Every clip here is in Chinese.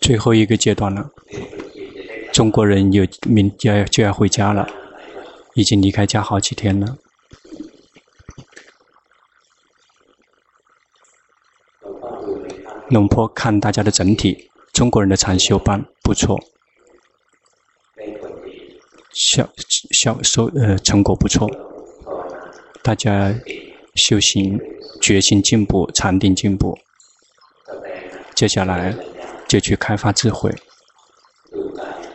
最后一个阶段了，中国人有明就要就要回家了，已经离开家好几天了。龙坡看大家的整体，中国人的禅修班不错，效效收呃成果不错，大家修行决心进步，禅定进步，接下来就去开发智慧，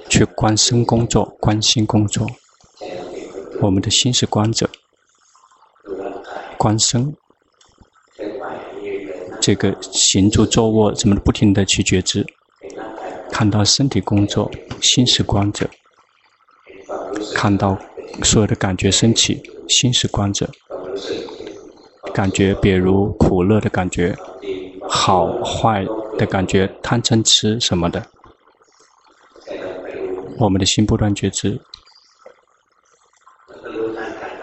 去观身工作，观心工作，我们的心是观者，观身。这个行住坐卧怎么不停地去觉知，看到身体工作，心是观者；看到所有的感觉升起，心是观者。感觉比如苦乐的感觉，好坏的感觉，贪嗔痴什么的，我们的心不断觉知。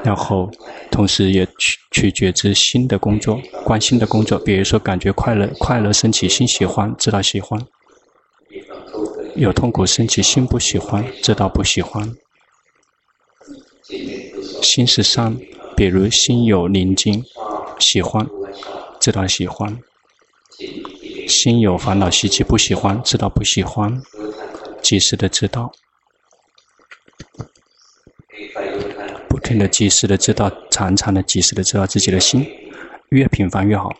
然后，同时也去去觉知心的工作，观心的工作。比如说，感觉快乐，快乐升起，心喜欢，知道喜欢；有痛苦升起，心不喜欢，知道不喜欢。心是善，比如心有宁静，喜欢，知道喜欢；心有烦恼习气，不喜欢，知道不喜欢，及时的知道。不停的及时的知道，常常的及时的知道自己的心，越频繁越好。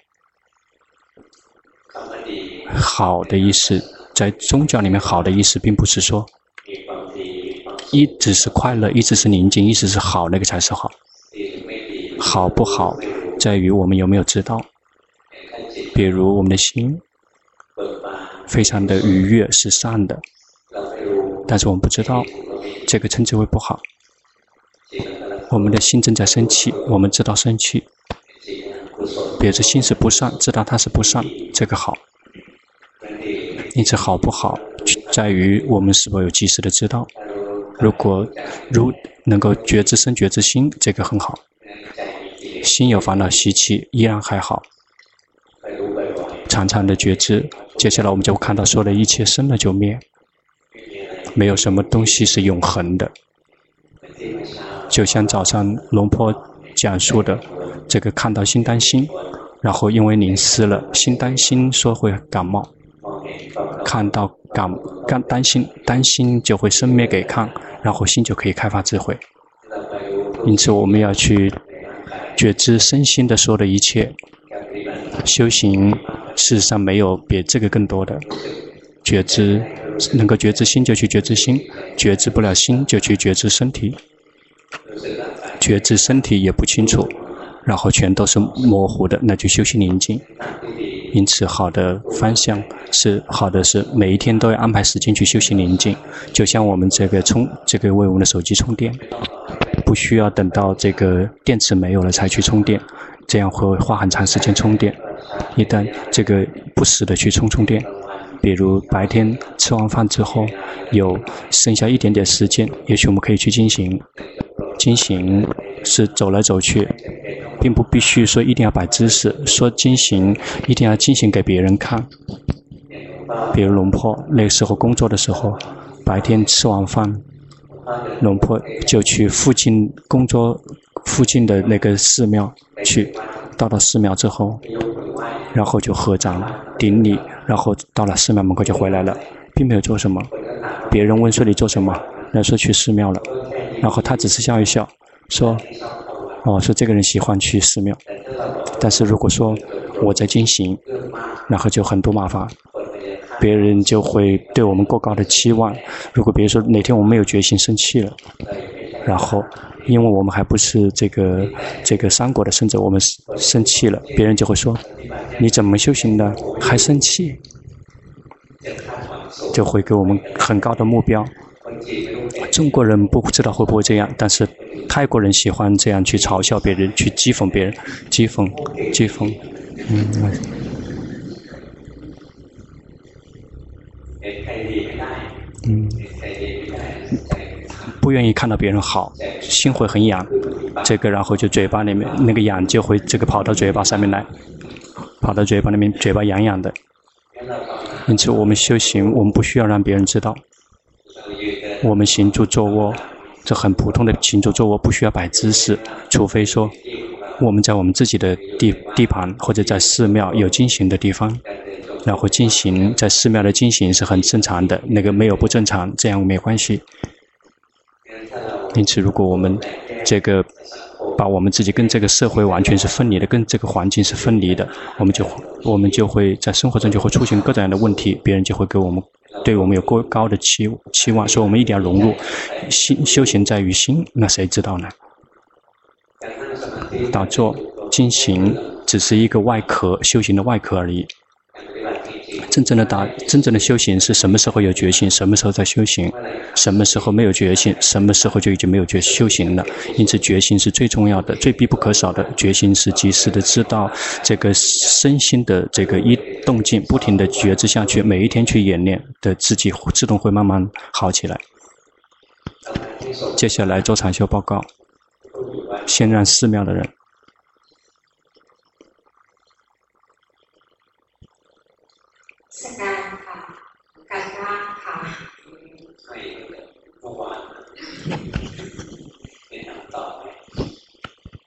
好的意思，在宗教里面，好的意思并不是说一直是快乐，一直是宁静，一直是好，那个才是好。好不好，在于我们有没有知道。比如我们的心非常的愉悦，是善的，但是我们不知道，这个称之为不好。我们的心正在生气，我们知道生气，别的心是不善，知道它是不善，这个好。因此，好不好，在于我们是否有及时的知道。如果如能够觉知身、觉知心，这个很好。心有烦恼习气，依然还好。常常的觉知，接下来我们就看到，说的一切生了就灭，没有什么东西是永恒的。就像早上龙婆讲述的，这个看到心担心，然后因为淋湿了，心担心说会感冒，看到感感担心，担心就会生灭给看，然后心就可以开发智慧。因此我们要去觉知身心的所有的一切，修行事实上没有比这个更多的觉知，能够觉知心就去觉知心，觉知不了心就去觉知身体。觉知身体也不清楚，然后全都是模糊的，那就修行宁静。因此，好的方向是好的，是每一天都要安排时间去修行宁静。就像我们这个充，这个为我们的手机充电，不需要等到这个电池没有了才去充电，这样会花很长时间充电。一旦这个不时的去充充电，比如白天吃完饭之后有剩下一点点时间，也许我们可以去进行。进行是走来走去，并不必须说一定要摆姿势，说进行一定要进行给别人看。比如龙婆那时候工作的时候，白天吃完饭，龙婆就去附近工作附近的那个寺庙去，到了寺庙之后，然后就合掌顶礼，然后到了寺庙门口就回来了，并没有做什么。别人问说你做什么？那说去寺庙了。然后他只是笑一笑，说：“哦，说这个人喜欢去寺庙，但是如果说我在进行，然后就很多麻烦，别人就会对我们过高的期望。如果比如说哪天我们没有决心生气了，然后因为我们还不是这个这个三国的圣者，我们生气了，别人就会说：你怎么修行的还生气？就会给我们很高的目标。”中国人不知道会不会这样，但是泰国人喜欢这样去嘲笑别人，去讥讽别人，讥讽，讥讽，嗯，不愿意看到别人好，心会很痒，这个然后就嘴巴里面那个痒就会这个跑到嘴巴上面来，跑到嘴巴里面，嘴巴痒痒的。因此，我们修行，我们不需要让别人知道。我们行住坐卧，这很普通的行住坐卧，不需要摆姿势，除非说我们在我们自己的地地盘或者在寺庙有进行的地方，然后进行在寺庙的进行是很正常的，那个没有不正常，这样没关系。因此，如果我们这个把我们自己跟这个社会完全是分离的，跟这个环境是分离的，我们就我们就会在生活中就会出现各种样的问题，别人就会给我们对我们有过高的期期望，所以我们一定要融入心，修行在于心，那谁知道呢？打坐、进行只是一个外壳，修行的外壳而已。真正的打，真正的修行是什么时候有决心，什么时候在修行；什么时候没有决心，什么时候就已经没有决修行了。因此，决心是最重要的，最必不可少的。决心是及时的知道这个身心的这个一动静，不停的觉知下去，每一天去演练的自己自动会慢慢好起来。接下来做禅修报告，先让寺庙的人。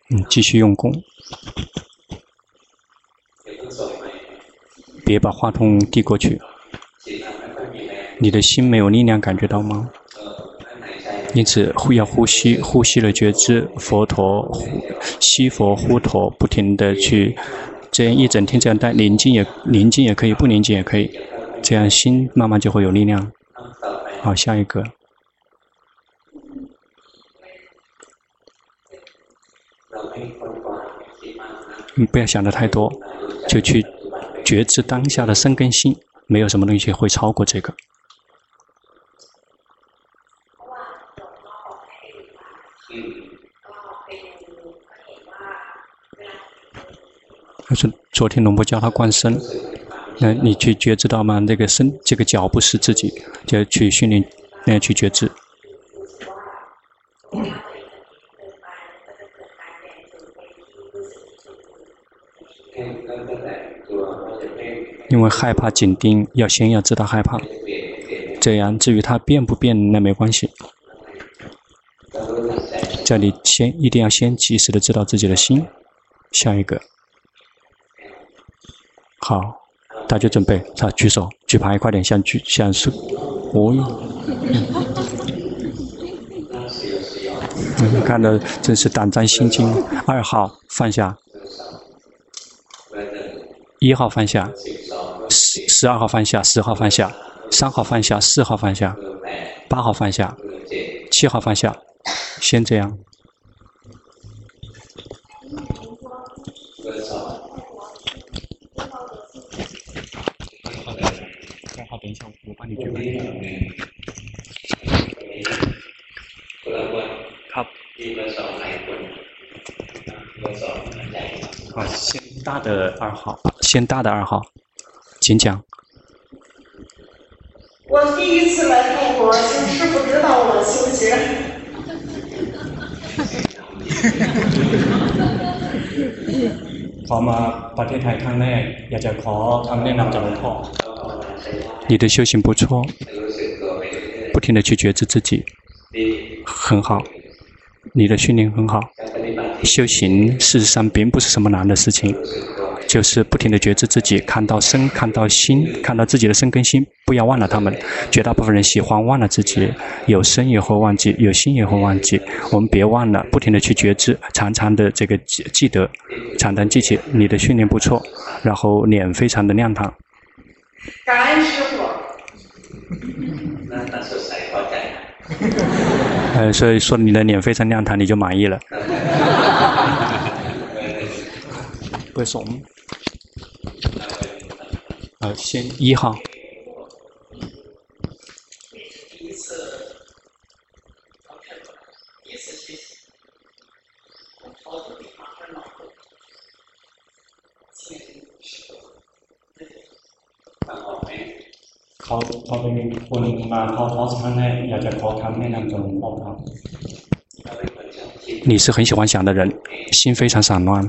嗯，继续用功，别把话筒递过去。你的心没有力量，感觉到吗？因此，呼要呼吸，呼吸了觉知，佛陀呼吸佛呼陀，不停地去。这样一整天这样待，宁静也宁静也可以，不宁静也可以，这样心慢慢就会有力量。好，下一个。你不要想的太多，就去觉知当下的生根心，没有什么东西会超过这个。就是：“昨天龙婆教他观身，那你去觉知到吗？那个身，这个脚不是自己，就去训练，那样去觉知。因为害怕紧盯，要先要知道害怕，这样至于它变不变，那没关系。这里先一定要先及时的知道自己的心，下一个。”好，大家准备，他举手，举牌快点，像举像是，哦哟，嗯，看的真是胆战心惊。二号放下，一号放下，十十二号放下，十号放下，三号放下，四号放下，八号放下，七号放下，先这样。我帮你举牌。好。好，先大的二号，先大的二号，请讲。我第一次来泰国，是不知道我修行。ขอมาประเทศไทยครั้งแรกอยากจะขอคำแนะนำจากหลวงพ่อ 你的修行不错，不停的去觉知自己，很好。你的训练很好，修行事实上并不是什么难的事情，就是不停的觉知自己，看到身，看到心，看到自己的身跟心，不要忘了他们。绝大部分人喜欢忘了自己，有身也会忘记，有心也会忘记。我们别忘了，不停的去觉知，常常的这个记记得，常常记起。你的训练不错，然后脸非常的亮堂。感恩师父。呃，所以说你的脸非常亮堂，你就满意了。不怂。呃，先一号。你是很喜欢想的人，心非常散乱，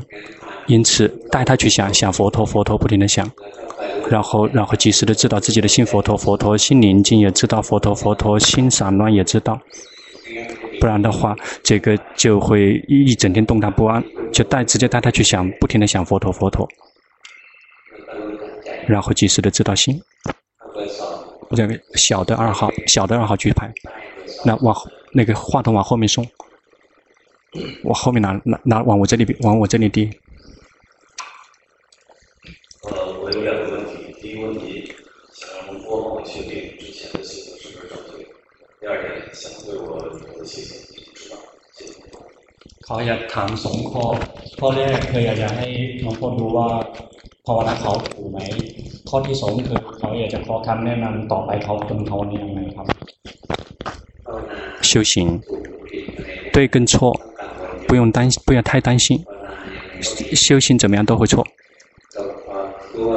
因此带他去想想佛陀，佛陀不停的想，然后然后及时的知道自己的心佛陀，佛陀心宁静也知道佛陀，佛陀心散乱也知道。不然的话，这个就会一整天动荡不安，就带直接带他去想，不停的想佛陀佛陀，然后及时的知道心。这个小的二号，小的二号举牌，那往那个话筒往后面送，往后面拿拿拿往我这里往我这里递。呃，我有两个问题，第一个问题想让龙波帮我确定之前的系统是不是正确，第二点想对我以后的系统进行指导，谢谢。เขาอยากถามสองข้อข้อแรกคืออยากจะให้น้องพลดูว่า ภาวนาเขาถูกไหมข้อที่สองคือเขาอยากจะขอคำแนะนำต่อไปเขาควรภาวนายังไงครับ 修行对跟错不用担不要太担心，修行怎么样都会错。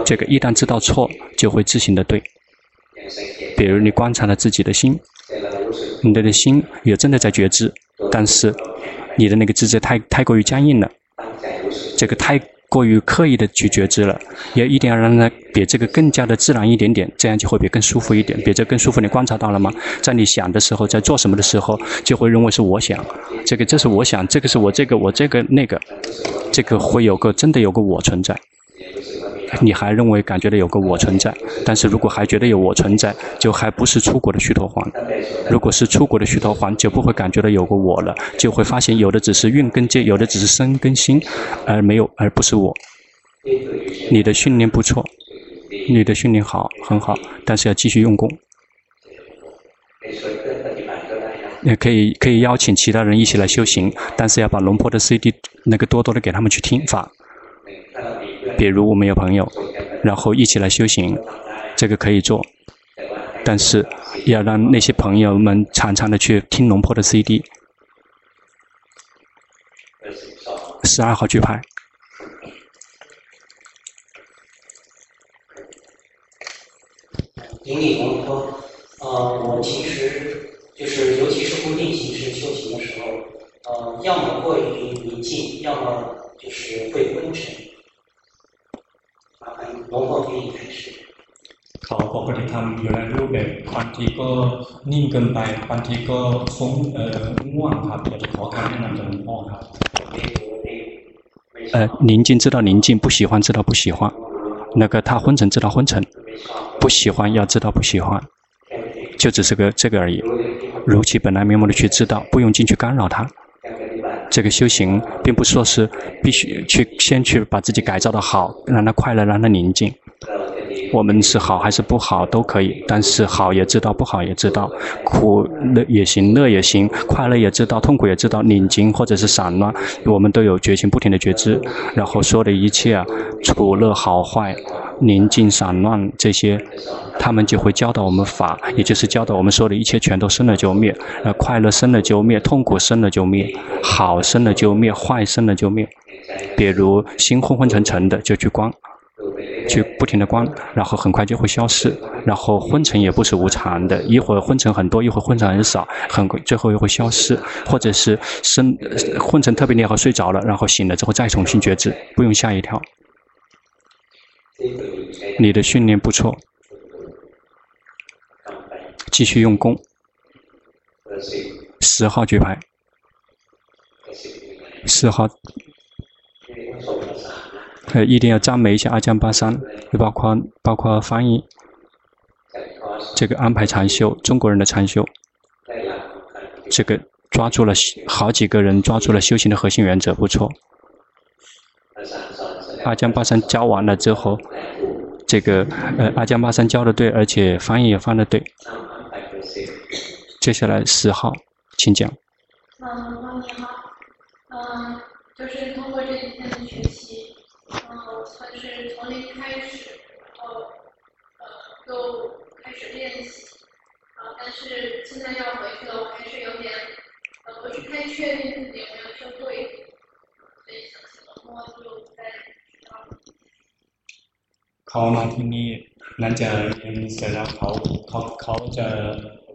这个一旦知道错，就会自行的对。比如你观察了自己的心，你的心也真的在觉知，但是你的那个知觉太太过于僵硬了，这个太 过于刻意的去觉知了，也一定要让它比这个更加的自然一点点，这样就会比更舒服一点。比这更舒服，你观察到了吗？在你想的时候，在做什么的时候，就会认为是我想，这个这是我想，这个是我这个我这个那个，这个会有个真的有个我存在。你还认为感觉到有个我存在，但是如果还觉得有我存在，就还不是出国的虚陀环。如果是出国的虚陀环，就不会感觉到有个我了，就会发现有的只是运跟界，有的只是身跟心，而没有，而不是我。你的训练不错，你的训练好，很好，但是要继续用功。也可以可以邀请其他人一起来修行，但是要把龙婆的 CD 那个多多的给他们去听法。比如我们有朋友，然后一起来修行，这个可以做，但是要让那些朋友们常常的去听龙婆的 CD。十二号举牌。顶礼龙婆，呃，我其实就是尤其是固定形式修行的时候，呃，要么过于宁静，要么就是会昏沉。เขาปกติทำอยู่ในรูปแบบบางทีก็นิ่งเกินไปบางทีก็ฟุ้งเอ่อง่วงครับอยากจะขอคำแนะนำจากหลวงพ่อครับ呃，宁静知道宁静，不喜欢知道不喜欢。那个他昏沉知道昏沉，不喜欢要知道不喜欢，就只是个这个而已。如其本来面目的去知道，不用进去干扰他。 这个修行并不说是必须去先去把自己改造的好，让它快乐，让它宁静。我们是好还是不好都可以，但是好也知道，不好也知道，苦乐也行，乐也行，快乐也知道，痛苦也知道，宁静或者是散乱，我们都有觉醒，不停的觉知，然后说的一切啊，苦乐好坏。宁静散乱这些，他们就会教导我们法，也就是教导我们说的一切全都生了就灭，呃，快乐生了就灭，痛苦生了就灭，好生了就灭，坏生了就灭。比如心昏昏沉沉的，就去观，去不停的观，然后很快就会消失。然后昏沉也不是无常的，一会儿昏沉很多，一会儿昏沉很少，很最后又会消失。或者是生昏沉特别厉害，睡着了，然后醒了之后再重新觉知，不用吓一跳。你的训练不错，继续用功。十号举牌，十号，呃，一定要赞美一下阿江巴桑，也包括包括翻译，这个安排禅修，中国人的禅修，这个抓住了好几个人抓住了修行的核心原则，不错。阿江巴桑教完了之后，这个呃，阿江巴桑教的对，而且翻译也翻的对。接下来十号，请讲。嗯，你好，嗯，就是通过这几天的学习，从零开始，然后呃，都开始练习，啊，但是现在要回去了，我还是有点呃，不是太确定自己有没有修对，所以想请龙波就再。เขามาที่นี่นั่นจะเรียนเสร็จแล้วเขาเขาเขาจะ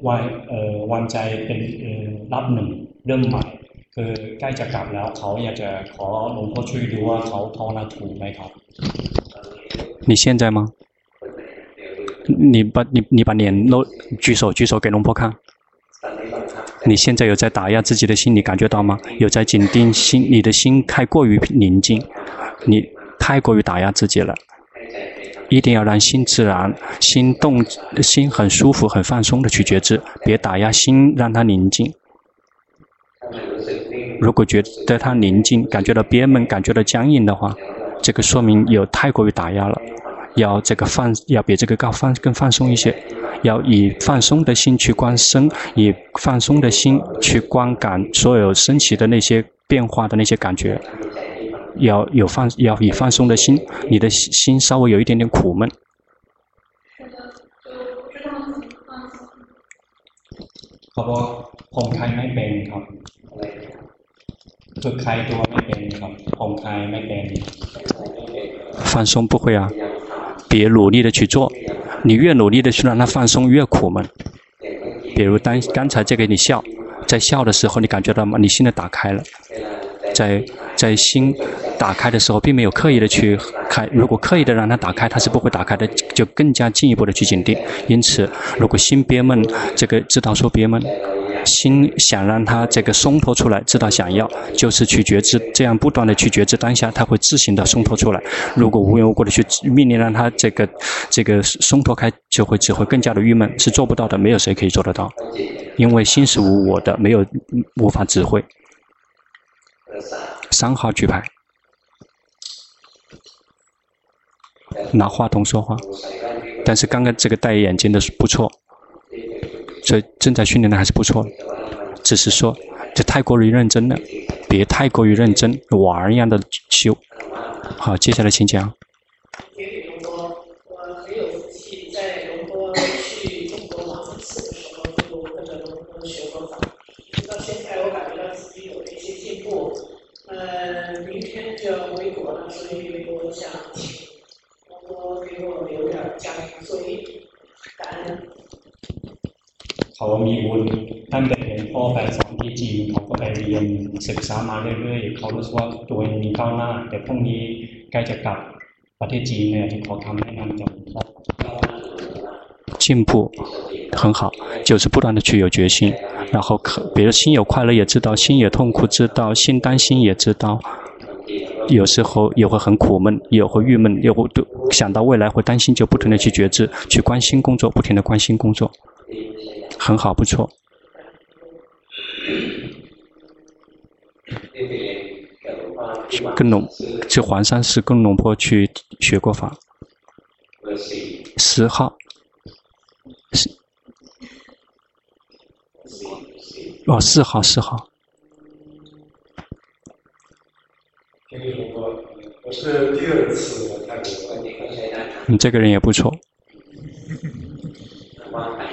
วางเอ่อวางใจเป็นเอ่อรับหนึ่งเรื่องใหม่คือใกล้จะกลับแล้วเขาอยากจะขอหลวงพ่อช่วยดูว่าเขาภาวนาถูกไหมครับ 你现在吗你把你你把脸露举手举手给龙婆看。你现在有在打压自己的心，你感觉到吗？有在紧盯心，你的心太过于宁静，你太过于打压自己了。一定要让心自然，心动，心很舒服、很放松的去觉知，别打压心，让它宁静。如果觉得它宁静，感觉到憋闷，感觉到僵硬的话，这个说明有太过于打压了。要这个放，要比这个更放更放松一些。要以放松的心去观身，以放松的心去观感所有升起的那些变化的那些感觉。要有放，要以放松的心，你的心稍微有一点点苦闷。是的，就不知道怎么放松。เขาบอกผมคลายไม่เป็นครับ ฝึกคลายตัวไม่เป็นครับผมคลายไม่เป็น放松不会啊，别努力的去做。你越努力的去让它放松，越苦闷。比如当刚才这个你笑，在笑的时候，你感觉到吗？你心的打开了，在在心打开的时候，并没有刻意的去开。如果刻意的让它打开，它是不会打开的，就更加进一步的去紧盯。因此，如果心憋闷，这个知道说憋闷。 心想让它这个松脱出来，知道想要就是去觉知，这样不断的去觉知当下，它会自行的松脱出来。如果无缘无故的去命令让它这个这个松脱开，就会只会更加的郁闷，是做不到的。没有谁可以做得到，因为心是无我的，没有无法指挥。三号举牌，拿话筒说话，但是刚刚这个戴眼镜的是不错。所以正在训练的还是不错，只是说这太过于认真了，别太过于认真，玩一样的修。好，接下来请讲。เขามีบุญตั้งแต่หลวงพ่อไปสอนที่จีนเขาก็ไปเรียนศึกษามาเรื่อยๆเขารู้สึกว่าตัวเองมีก้าวหน้า แต่พรุ่งนี้ใกล้จะกลับประเทศจีนเนี่ยจะขอคำแนะนำจากหลวงพ่อ进步很好，就是不断的去有决心，然后可，比如心有快乐也知道，心也痛苦知道，心担心也知道，有时候也会很苦闷，也会郁闷，也会想到未来会担心，就不停的去觉知，去关心工作，不停的关心工作。 很好，不错。跟龙去黄山寺跟龙坡去学过法。十号。是。哦，四号，四号。我是第二次来泰国。你这个人也不错。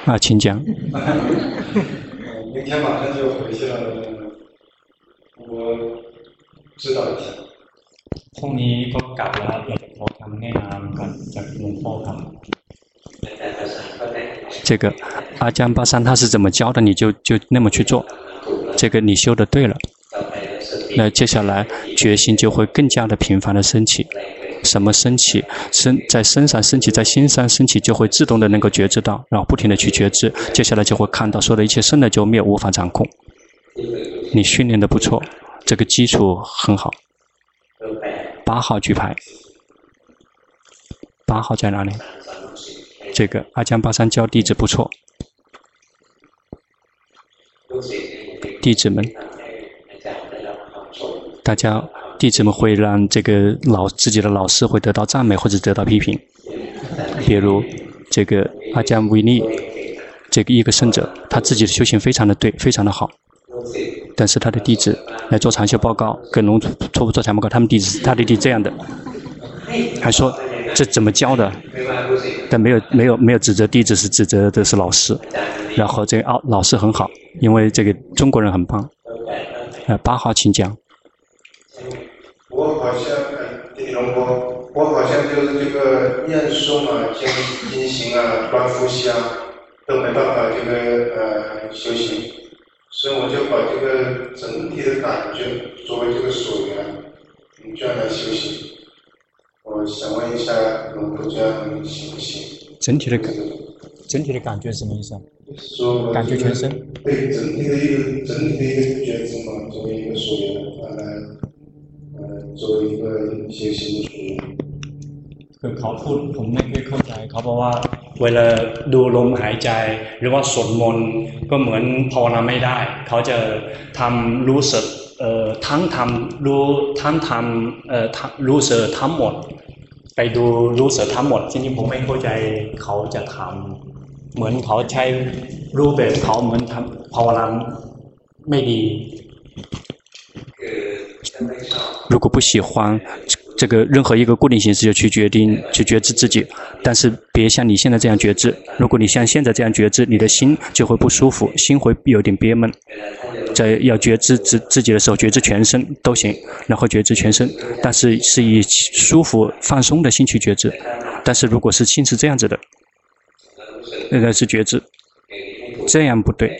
啊，请讲。明天马上就回去了，我知道一下。พรุ่งนี้ก็กลับแล้วอยากจะขอคำแนะนำกันจากหลวงพ่อครับ。这个阿江巴桑他是怎么教的，你就就那么去做。这个你修的对了，那接下来决心就会更加的频繁的升起。 什么升起，身在身上升起，在心上升起，就会自动的能够觉知到，然后不停的去觉知，接下来就会看到，所有的一切生了就灭，无法掌控。你训练的不错，这个基础很好。八号举牌，八号在哪里？这个阿江巴桑教弟子不错，弟子们，大家。弟子们会让这个老自己的老师会得到赞美或者得到批评，比如这个阿姜维尼，这个一个圣者，他自己的修行非常的对，非常的好，但是他的弟子来做长修报告，跟龙初部做长报告，他们弟子他的弟子这样的，还说这怎么教的？但没有没有没有指责弟子，是指责的是老师，然后这个哦老师很好，因为这个中国人很棒，呃八号请讲。我好像，弟弟龙波，我好像就是这个念诵啊、经经行啊、观呼吸啊，都没办法这个呃修行，所以我就把这个整体的感觉作为这个所缘，这样来修行。我想问一下龙波，这样行不行？整体的感，整体的感觉是什么意思啊？说感觉全身。对整体的一个整体的一个觉知嘛，作为一个属灵，呃， 呃，作为一个学习的属灵。คือเขาพูดผมไม่ค่อยเข้าใจเขาบอกว่า เวลาดูลมหายใจ หรือว่าสวดมนต์ก็เหมือนภาวนาไม่ได้ เขาจะทำรู้สึกเอ่อทั้งทำรู้ทั้งทำเอ่อรู้สึกทั้งหมด ไปดูรู้สึกทั้งหมดจริงๆผมไม่เข้าใจเขาจะทำเหมือนเขาใช้รูปแบบเขาเหมือนทำภาวนาไม่ดี 如果不喜欢这个任何一个固定形式，就去决定去觉知自己。但是别像你现在这样觉知。如果你像现在这样觉知，你的心就会不舒服，心会有点憋闷。在要觉知自自己的时候，觉知全身都行，然后觉知全身，但是是以舒服放松的心去觉知。但是如果是心是这样子的，那个是觉知，这样不对，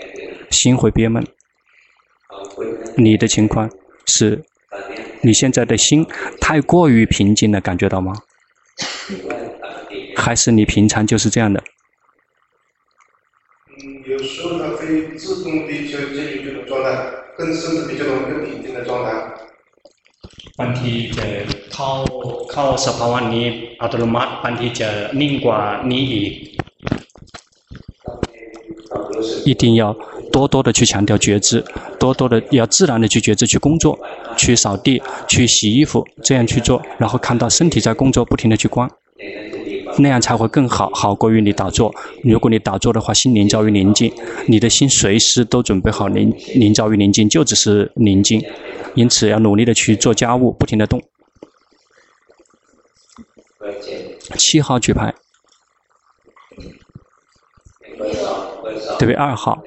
心会憋闷。你的情况是。你现在的心太过于平静了，感觉到吗？还是你平常就是这样的？嗯，有时候它可以自动地就进入这种状态，更甚至比较容易更平静的状态。บางทีจะเข้าเข้าสภาวะนี้อัตโนมัติบางทีจะนิ่งกว่านี้อีก。一定要。 多多的去强调觉知，多多的要自然的去觉知，去工作，去扫地，去洗衣服，这样去做，然后看到身体在工作，不停的去观，那样才会更好，好过于你打坐。如果你打坐的话，心临照于宁静，你的心随时都准备好临临照于宁静，就只是宁静。因此要努力的去做家务，不停的动。七号举牌，对不对？二号。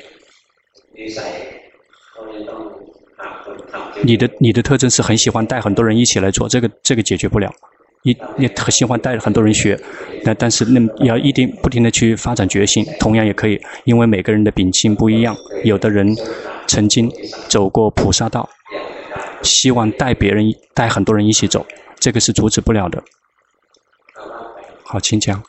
你的你的特征是很喜欢带很多人一起来做，这个这个解决不了。一你很喜欢带很多人学，那但是那要一定不停的去发展决心，同样也可以，因为每个人的秉性不一样。有的人曾经走过菩萨道，希望带别人带很多人一起走，这个是阻止不了的。好，请讲。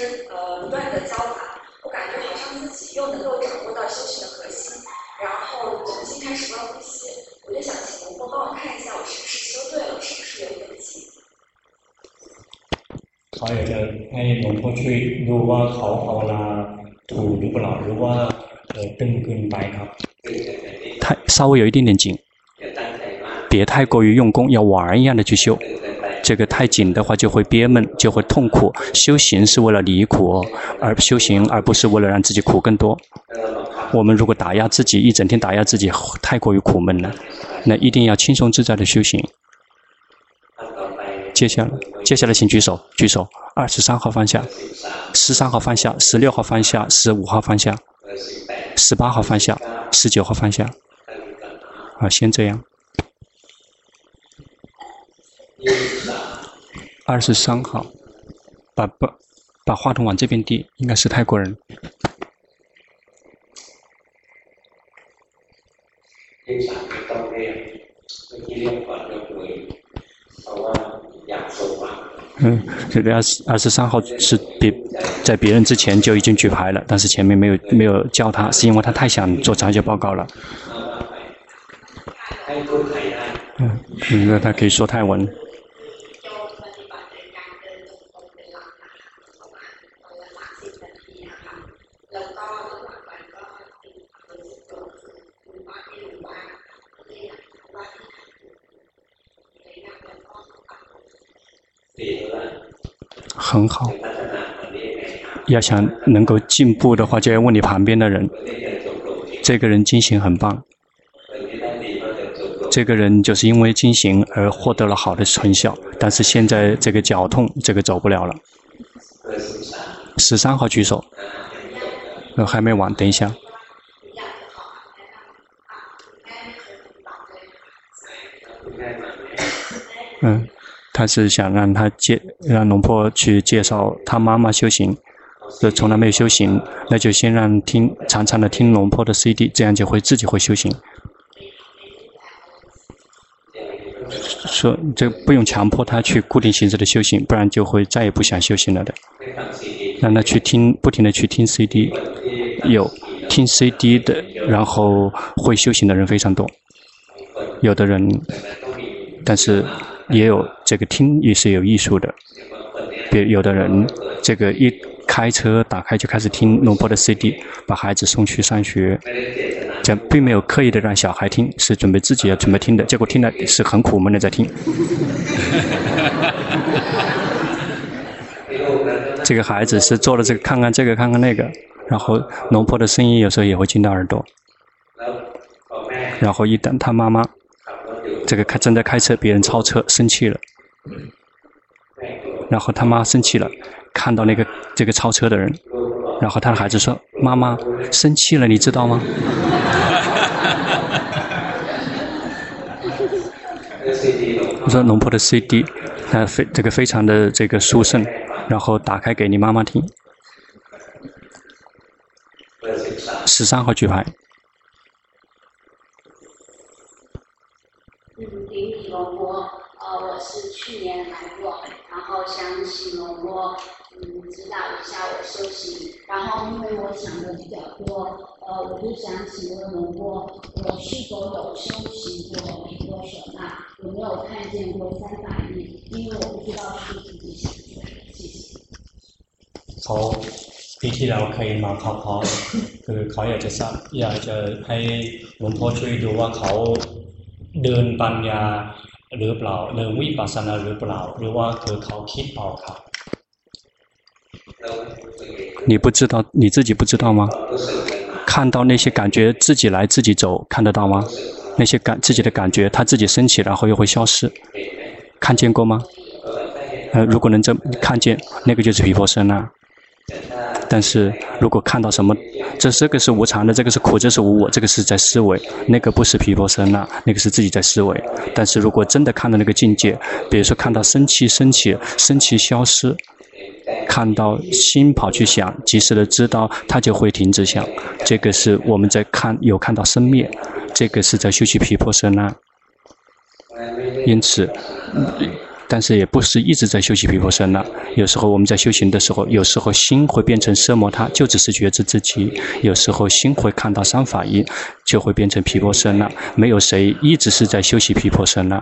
着老师呃不断的教法，我感觉好像自己又能够掌握到修行的核心，然后重新开始观呼吸。我就想请龙波帮我看一下，我是不是修对了，是不是有问题？เขาอยากจะให้หลวงพ่อช่วยดูว่าเขาภาวนาถูกหรือเปล่าหรือว่าเออตึงเกินไปครับ太稍微有一点点紧，别太过于用功，要玩一样的去修。 这个太紧的话就会憋闷，就会痛苦。修行是为了离苦，而修行而不是为了让自己苦更多。我们如果打压自己，一整天打压自己，太过于苦闷了。那一定要轻松自在的修行。接下来，接下来请举手，举手。二十三号放下，十三号放下，十六号放下，十五号放下，十八号放下，十九号放下。好，先这样。二十三号，把把把话筒往这边递，应该是泰国人。嗯，这个二十二十三号是别在别人之前就已经举牌了，但是前面没有没有叫他，是因为他太想做讲解报告了。嗯，那他可以说泰文。很好，要想能够进步的话，就要问你旁边的人。这个人进行很棒，这个人就是因为进行而获得了好的成效，但是现在这个脚痛，这个走不了了。十三号举手，呃，还没完，等一下。嗯。他是想让他介让龙婆去介绍他妈妈修行，这从来没有修行，那就先让听常常的听龙坡的 CD，这样就会自己会修行。说这不用强迫他去固定形式的修行，不然就会再也不想修行了的。让他去听，不停的去听 CD，有听 CD 的，然后会修行的人非常多。有的人，但是也有这个听也是有艺术的。别有的人，这个一开车打开就开始听龙婆的 CD，把孩子送去上学，这并没有刻意的让小孩听，是准备自己要准备听的，结果听了是很苦闷的在听。这个孩子是做了这个看看这个看看那个，然后龙婆的声音有时候也会进到耳朵，然后一等他妈妈。这个开正在开车，别人超车生气了，然后他妈生气了，看到那个这个超车的人，然后他的孩子说：“妈妈生气了，你知道吗？” 我说龙婆的 CD，他非这个非常的这个殊胜，然后打开给你妈妈听。十三号举牌。龙波，呃，我是去年来过，然后想请龙波，嗯，指导一下我修行。然后因为我想的比较多，呃，我就想请问龙波，我是否有修行过毗婆舍那？有没有看见过三法印？因为我不知道是自己想做的。谢谢。เขาปีที่แล้วเคยมาเขาเขาคือเขาอยากจะทราบอยากจะให้หลวงพ่อช่วยดูว่าเขาเดินปัญญา หรือเปล่าเรื่องวิปัสสนาหรือเปล่าหรือว่าคือเขาคิดเอาครับ你不知道你自己不知道吗？看到那些感觉自己来自己走，看得到吗？那些感自己的感觉，他自己升起，然后又会消失，看见过吗？呃，如果能这看见，那个就是毗婆舍那。 但是如果看到什么，这这个是无常的，这个是苦，这是无我，这个是在思维，那个不是毗婆舍那，那个是自己在思维。但是如果真的看到那个境界，比如说看到生气升起，生气消失，看到心跑去想，及时的知道，它就会停止想。这个是我们在看，有看到生灭，这个是在修习毗婆舍那。因此。但是也不是一直在修习皮婆身了，有时候我们在修行的时候，有时候心会变成奢摩他，就只是觉知自己；有时候心会看到三法印，就会变成皮婆身了。没有谁一直是在修习皮婆身了，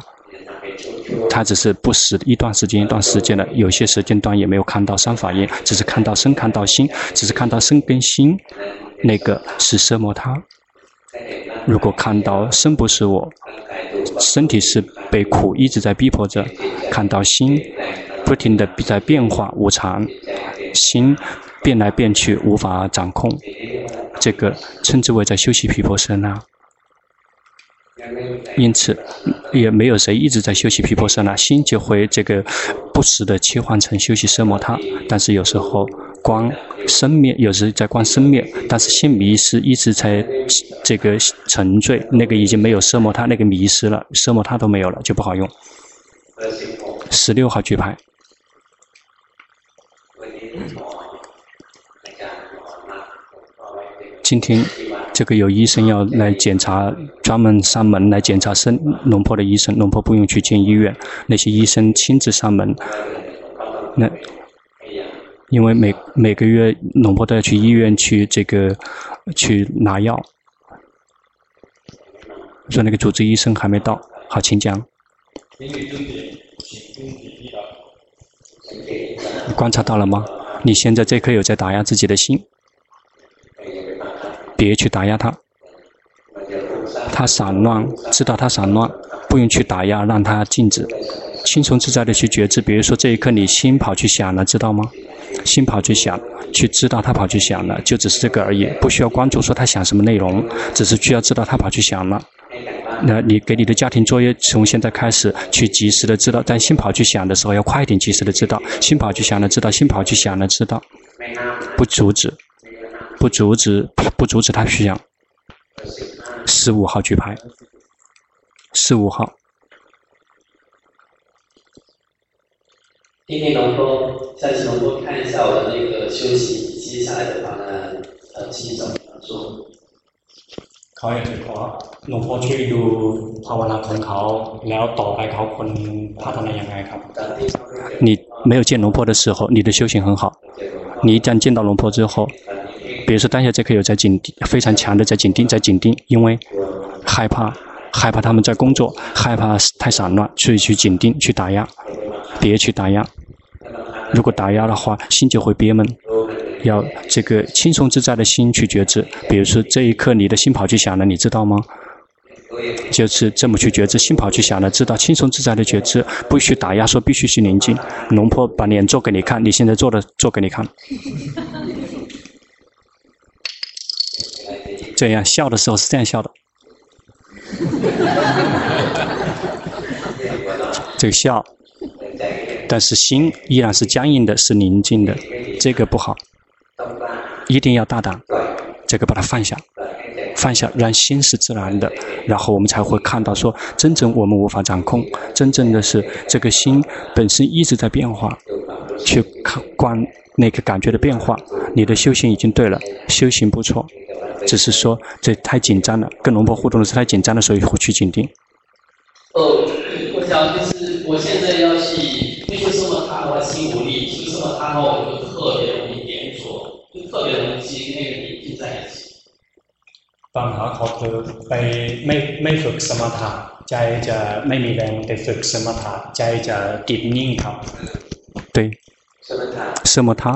他只是不时一段时间一段时间的，有些时间段也没有看到三法印，只是看到身看到心，只是看到身跟心，那个是奢摩他。如果看到身不是我，身体是被苦一直在逼迫着，看到心不停的在变化无常，心变来变去无法掌控，这个称之为在休息皮婆舍那。因此，也没有谁一直在休息皮婆舍那，心就会这个不时地切换成休息奢摩他，但是有时候。光生灭，有时在光生灭，但是心迷失一直在这个沉醉，那个已经没有色摩他，那个迷失了，色摩他都没有了，就不好用。十六号举牌。今天这个有医生要来检查，专门上门来检查生龙婆的医生，龙婆不用去进医院，那些医生亲自上门，那。因为每每个月龙婆都要去医院去这个去拿药，说那个主治医生还没到，好，请讲。观察到了吗？你现在这颗有在打压自己的心，别去打压它，它散乱，知道它散乱，不用去打压，让它静止，轻松自在的去觉知。比如说这一刻你心跑去想了，知道吗？心跑去想，去知道他跑去想了，就只是这个而已，不需要关注说他想什么内容，只是需要知道他跑去想了。那你给你的家庭作业，从现在开始去及时的知道，但心跑去想的时候要快一点，及时的知道，心跑去想了知道，心跑去想了知道，不阻止，不阻止，不阻止他去想。十五号举牌，十五号。听听龙波，下次龙波看一下我的那个休息，接下来的话呢，呃，继续怎么做？เขาอยากจะขอหลวงพ่อช่วยดูภาวนาของเขาแล้วต่อไปเขาควรพัฒนายังไงครับ 你没有见龙婆的时候，你的修行很好。你一旦见到龙婆之后，比如说当下这刻有在紧盯，非常强的在紧盯，在紧盯，因为害怕，害怕他们在工作，害怕太散乱，所以去紧盯，去打压，别去打压。 如果打压的话，心就会憋闷。要这个轻松自在的心去觉知。比如说这一刻你的心跑去想了，你知道吗？就是这么去觉知，心跑去想了，知道轻松自在的觉知，不许打压，说必须去宁静。龙婆把脸做给你看，你现在做的做给你看。这样笑的时候是这样笑的。这个笑，但是心依然是僵硬的，是宁静的，这个不好。一定要大胆，这个把它放下，放下，让心是自然的，然后我们才会看到说，真正我们无法掌控，真正的是这个心本身一直在变化，去看观那个感觉的变化。你的修行已经对了，修行不错，只是说这太紧张了，跟龙婆互动的时候太紧张了，所以会去紧盯。哦，我想就是我现在要去，因为什么他我心无力，为什么他我就特别。特别容易那个凝聚在一起。ปัญหาเขาคือไปไม่ไม่ฝึกสมถะใจจะไม่มีแรงไปฝึกสมถะใจจะติดนิ่งครับ。对，สมถะ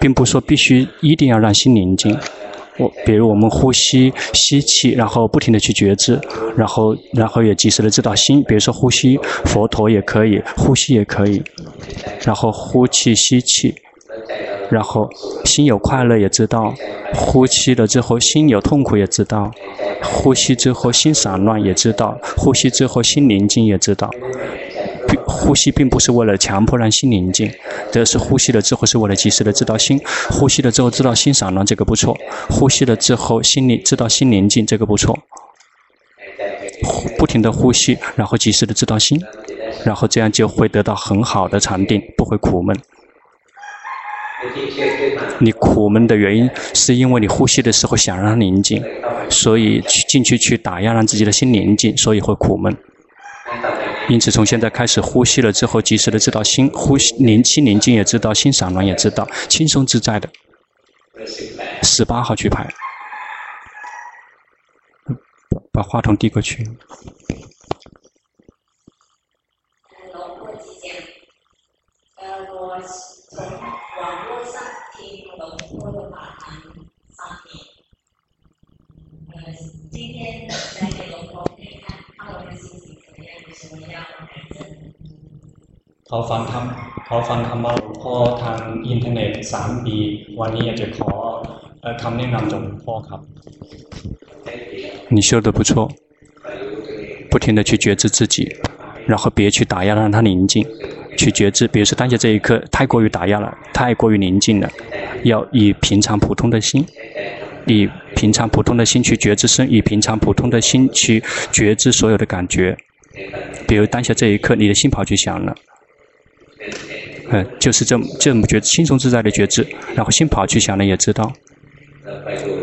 并不说必须一定要让心宁静。我比如我们呼吸吸气，然后不停地去觉知，然后然后也及时的知道心。比如说呼吸佛陀也可以，呼吸也可以，然后呼气吸气。 然后心有快乐也知道，呼吸了之后心有痛苦也知道，呼吸之后心散乱也知道，呼吸之后心宁静也知道。呼吸并不是为了强迫让心宁静，这是呼吸了之后是为了及时的知道心。呼吸了之后知道心散乱，这个不错；呼吸了之后心里知道心宁静，这个不错。不停的呼吸，然后及时的知道心，然后这样就会得到很好的禅定，不会苦闷。你苦闷的原因是因为你呼吸的时候想让它宁静，所以去进去去打压让自己的心宁静，所以会苦闷。因此从现在开始呼吸了之后，及时的知道心呼吸宁心宁静也知道，心散乱也知道，轻松自在的。十八号举牌，把话筒递过去。今天来给龙婆看看，他们的心情怎么样？有什么样的改正？เขาฟังธรรมเขาฟังธรรมะหลวงพ่อทางอินเทอร์เน็ตสามปีวันนี้อยากจะขอคำแนะนำจากหลวงพ่อครับ。你修得不错，不停地去觉知自己，然后别去打压，让它宁静，去觉知。比如说当下这一刻太过于打压了，太过于宁静了，要以平常普通的心。 以平常普通的心去觉知身，以平常普通的心去觉知所有的感觉。比如当下这一刻，你的心跑去想了，嗯，就是这么这么觉轻松自在的觉知，然后心跑去想了也知道，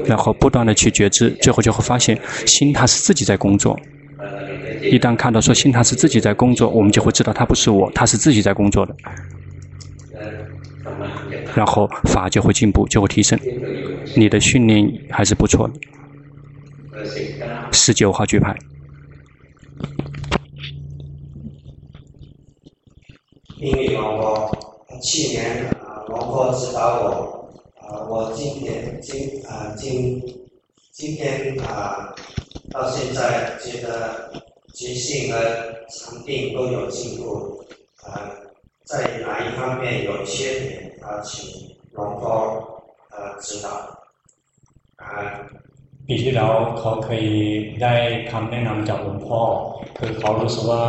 然后不断的去觉知，最后就会发现心它是自己在工作。一旦看到说心它是自己在工作，我们就会知道它不是我，它是自己在工作的。然后法就会进步，就会提升。你的训练还是不错的。十九号举牌。因为龙婆，去年啊，龙婆指导我，啊，我今年今啊今今天啊到现在觉得觉性和禅定都有进步，啊，在哪一方面有缺点啊，请龙婆啊指导。ปีที่แล้วเขาเคยได้คำแนะนำจากหลวงพ่อคือเขารู้สึกว่า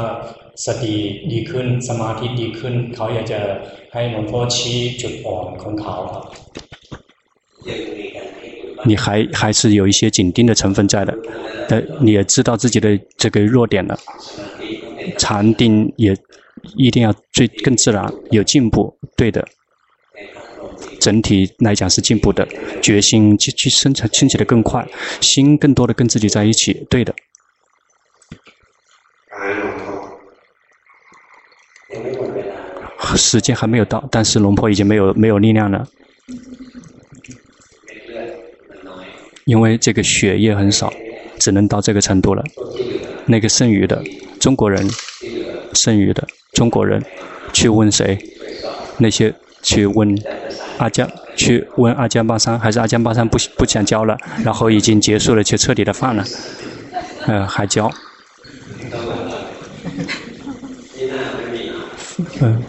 สติดีขึ้นสมาธิดีขึ้นเขาอยากจะให้หลวงพ่อชี้จุดอ่อนของเขาครับ你还还是有一些紧盯的成分在的，呃，你也知道自己的这个弱点了，禅定也 一定要最更自然，有进步，对的。整体来讲是进步的，决心去去生产升起的更快，心更多的跟自己在一起，对的。时间还没有到，但是龙婆已经没有没有力量了，因为这个血液很少，只能到这个程度了。那个剩余的中国人，剩余的中国人，去问谁？那些去问阿江，去问阿江巴三，还是阿江巴三不不想教了？然后已经结束了，却彻底的放了，呃，还教。嗯。